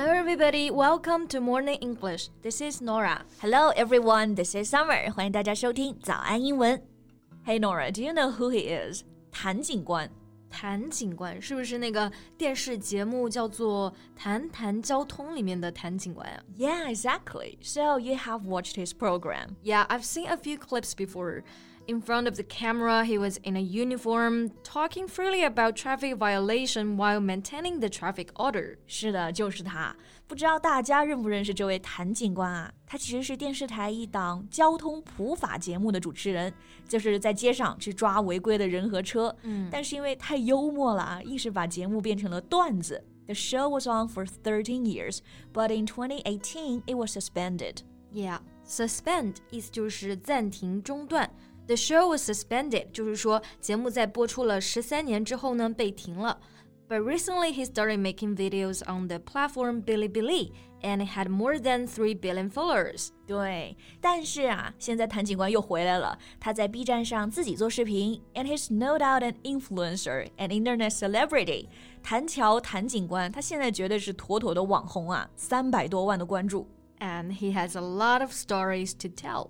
Hello, everybody. Welcome to Morning English. This is Nora. Hello, everyone. This is Summer. 欢迎大家收听早安英文。Hey, Nora. Do you know who he is? 谭警官。谭警官是不是那个电视节目叫做《谭谈交通》里面的谭警官啊？Yeah, exactly. So you have watched his program? Yeah, I've seen a few clips before In front of the camera, he was in a uniform, talking freely about traffic violation while maintaining the traffic order. 是的，就是他。不知道大家认不认识这位谭警官啊？他其实是电视台一档交通普法节目的主持人，就是在街上去抓违规的人和车。嗯，但是因为太幽默了啊，硬是把节目变成了段子。The show was on for 13 years, but in 2018 it was suspended. Yeah, suspend 意思就是暂停、中断。 The show was suspended，就是说节目在播出了十三年之后呢被停了。But recently he started making videos on the platform Bilibili and had more than three billion followers. 对，但是啊，现在谭警官又回来了。他在 B 站上自己做视频，and he's no doubt an influencer, an internet celebrity. 谭乔谭警官，他现在绝对是妥妥的网红啊，三百多万的关注。And he has a lot of stories to tell.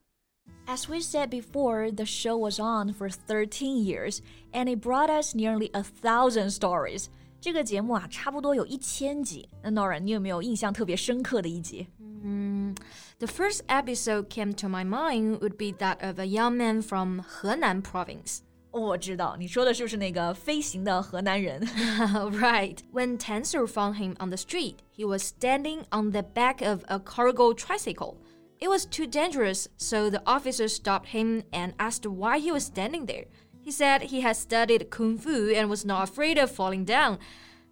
As we said before, the show was on for 13 years and it brought us nearly a thousand stories. 这个节目啊，差不多有一千集。那 Nora，你有没有印象特别深刻的一集？嗯，The first episode came to my mind would be that of a young man from Henan province.？Right. When Tan Sir found him on the street, he was standing on the back of a cargo tricycle. It was too dangerous, so the officer stopped him and asked why he was standing there. He said he had studied kung fu and was not afraid of falling down.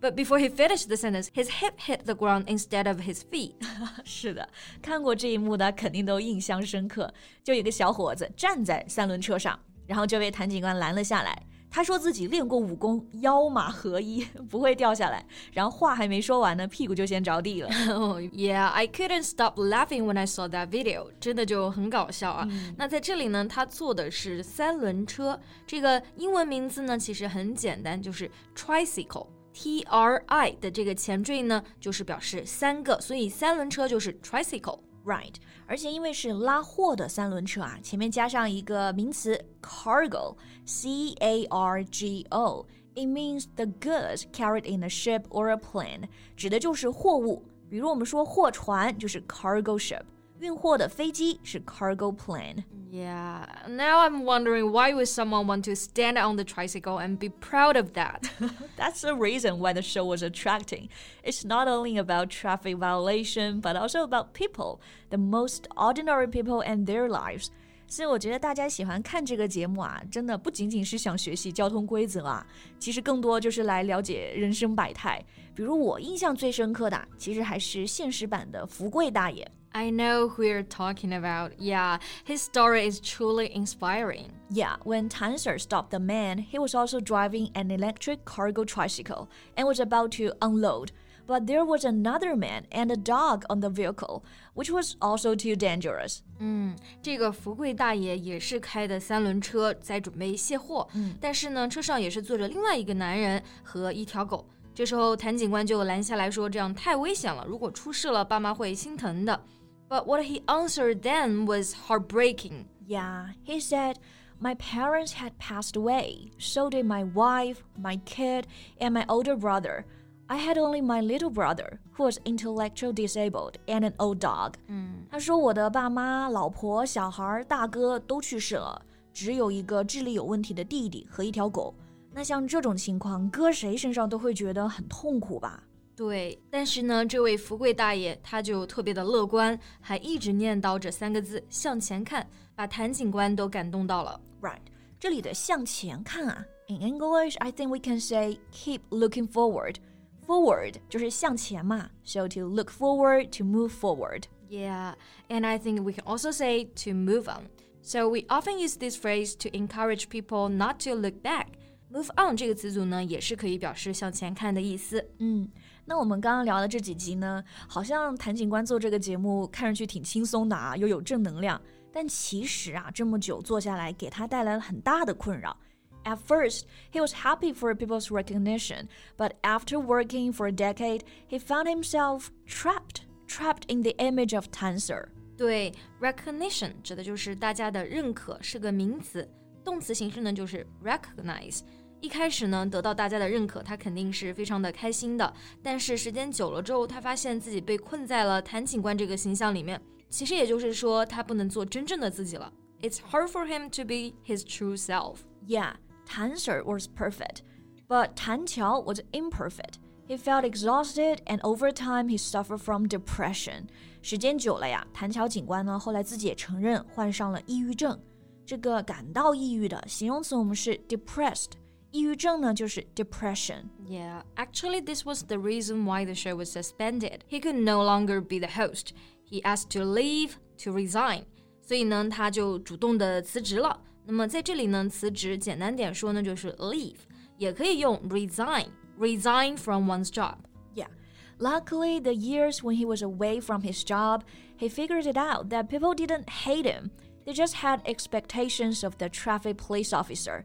But before he finished the sentence, his hip hit the ground instead of his feet. 是的，看过这一幕的肯定都印象深刻。就有个小伙子站在三轮车上，然后就被谭警官拦了下来。 他说自己练过武功，腰马合一，不会掉下来。然后话还没说完呢，屁股就先着地了。Yeah, I couldn't stop laughing when I saw that video，真的就很搞笑啊。那在这里呢，他坐的是三轮车，这个英文名字呢其实很简单，就是 tricycle。T R I 的这个前缀呢，就是表示三个，所以三轮车就是 tricycle。Right，而且因为是拉货的三轮车啊，前面加上一个名词 cargo，c a r g o，it means the goods carried in a ship or a plane，指的就是货物。比如我们说货船就是 cargo ship。运货的飞机是 cargo plane. Yeah, now I'm wondering why would someone want to stand on the tricycle and be proud of that? That's the reason why the show was attracting. It's not only about traffic violation, but also about people, the most ordinary people and their lives. 所以我觉得大家喜欢看这个节目啊，真的不仅仅是想学习交通规则啊，其实更多就是来了解人生百态。比如我印象最深刻的，其实还是现实版的福贵大爷。 I know who you're talking about. Yeah, his story is truly inspiring. Yeah, when Tan Sir stopped the man, he was also driving an electric cargo tricycle and was about to unload. But there was another man and a dog on the vehicle, which was also too dangerous. But what he answered then was heartbreaking. Yeah, he said. My parents had passed away, so did my wife, my kid, and my older brother. I had only my little brother, who was intellectually disabled, and an old dog. 嗯，他说我的爸妈、老婆、小孩、大哥都去世了，只有一个智力有问题的弟弟和一条狗。那像这种情况，搁谁身上都会觉得很痛苦吧？ 对，但是呢，这位福贵大爷他就特别的乐观，还一直念叨着三个字“向前看”，把谭警官都感动到了。Right，这里的向前看啊，In English, I think we can say keep looking forward. forward 就是向前嘛，so to look forward to move forward。 Yeah, and I think we can also say to move on. So we often use this phrase to encourage people not to look back. Move on 这个词组呢，也是可以表示向前看的意思。嗯， 那我们刚刚聊的这几集呢，好像谭警官做这个节目看上去挺轻松的啊，又有正能量。但其实啊，这么久做下来，给他带来了很大的困扰。At first, he was happy for people's recognition, but after working for a decade, he found himself trapped, trapped in the image of Tanser. 对，recognition 指的就是大家的认可，是个名词，动词形式呢就是 recognize。一开始呢，得到大家的认可，他肯定是非常的开心的。但是时间久了之后，他发现自己被困在了谭警官这个形象里面。其实也就是说，他不能做真正的自己了。It's hard for him to be his true self. Yeah. Tan Sir was perfect, but Tan Qiao was imperfect. He felt exhausted, and over time he suffered from depression. 时间久了呀，谭乔警官呢后来自己也承认患上了抑郁症。这个感到抑郁的形容词我们是 depressed，抑郁症呢就是 depression。Yeah, actually, this was the reason why the show was suspended. He could no longer be the host. He asked to leave, to resign. 所以呢，他就主动的辞职了。那么在这里呢，辞职简单点说呢，就是 leave，也可以用 resign，resign from one's job。Yeah. Luckily, the years when he was away from his job, he figured it out that people didn't hate him. They just had expectations of the traffic police officer.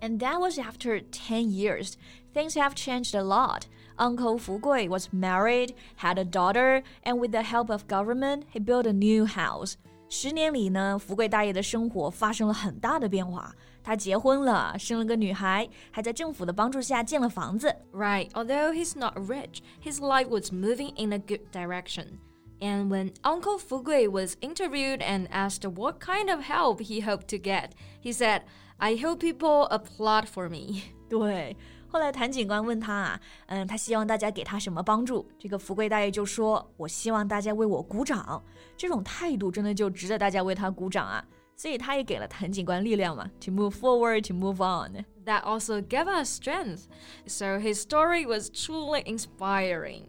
And that was after 10 years. Things have changed a lot. Uncle Fu Gui was married, had a daughter, and with the help of government, he built a new house. 十年里呢，福贵大爷的生活发生了很大的变化。他结婚了，生了个女孩，还在政府的帮助下建了房子。Right, although he's not rich, his life was moving in a good direction. And when Uncle Fugui was interviewed and asked what kind of help he hoped to get, he said, I hope people applaud for me. 对，后来谭警官问他啊，嗯，他希望大家给他什么帮助？这个福贵大爷就说：“我希望大家为我鼓掌。”这种态度真的就值得大家为他鼓掌啊！所以他也给了谭警官力量嘛，to move forward, to move on. That also gave us strength. So his story was truly inspiring.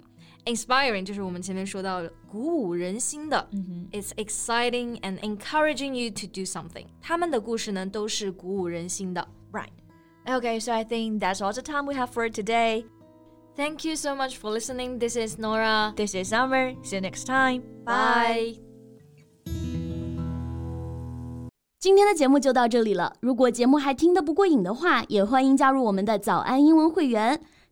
Inspiring 就是我们前面说到鼓舞人心的。It's exciting and encouraging you to do something. 他们的故事呢都是鼓舞人心的。Right. Okay, so I think that's all the time we have for today. Thank you so much for listening. This is Nora. This is Summer. See you next time. Bye. 今天的节目就到这里了。如果节目还听得不过瘾的话，也欢迎加入我们的早安英文会员。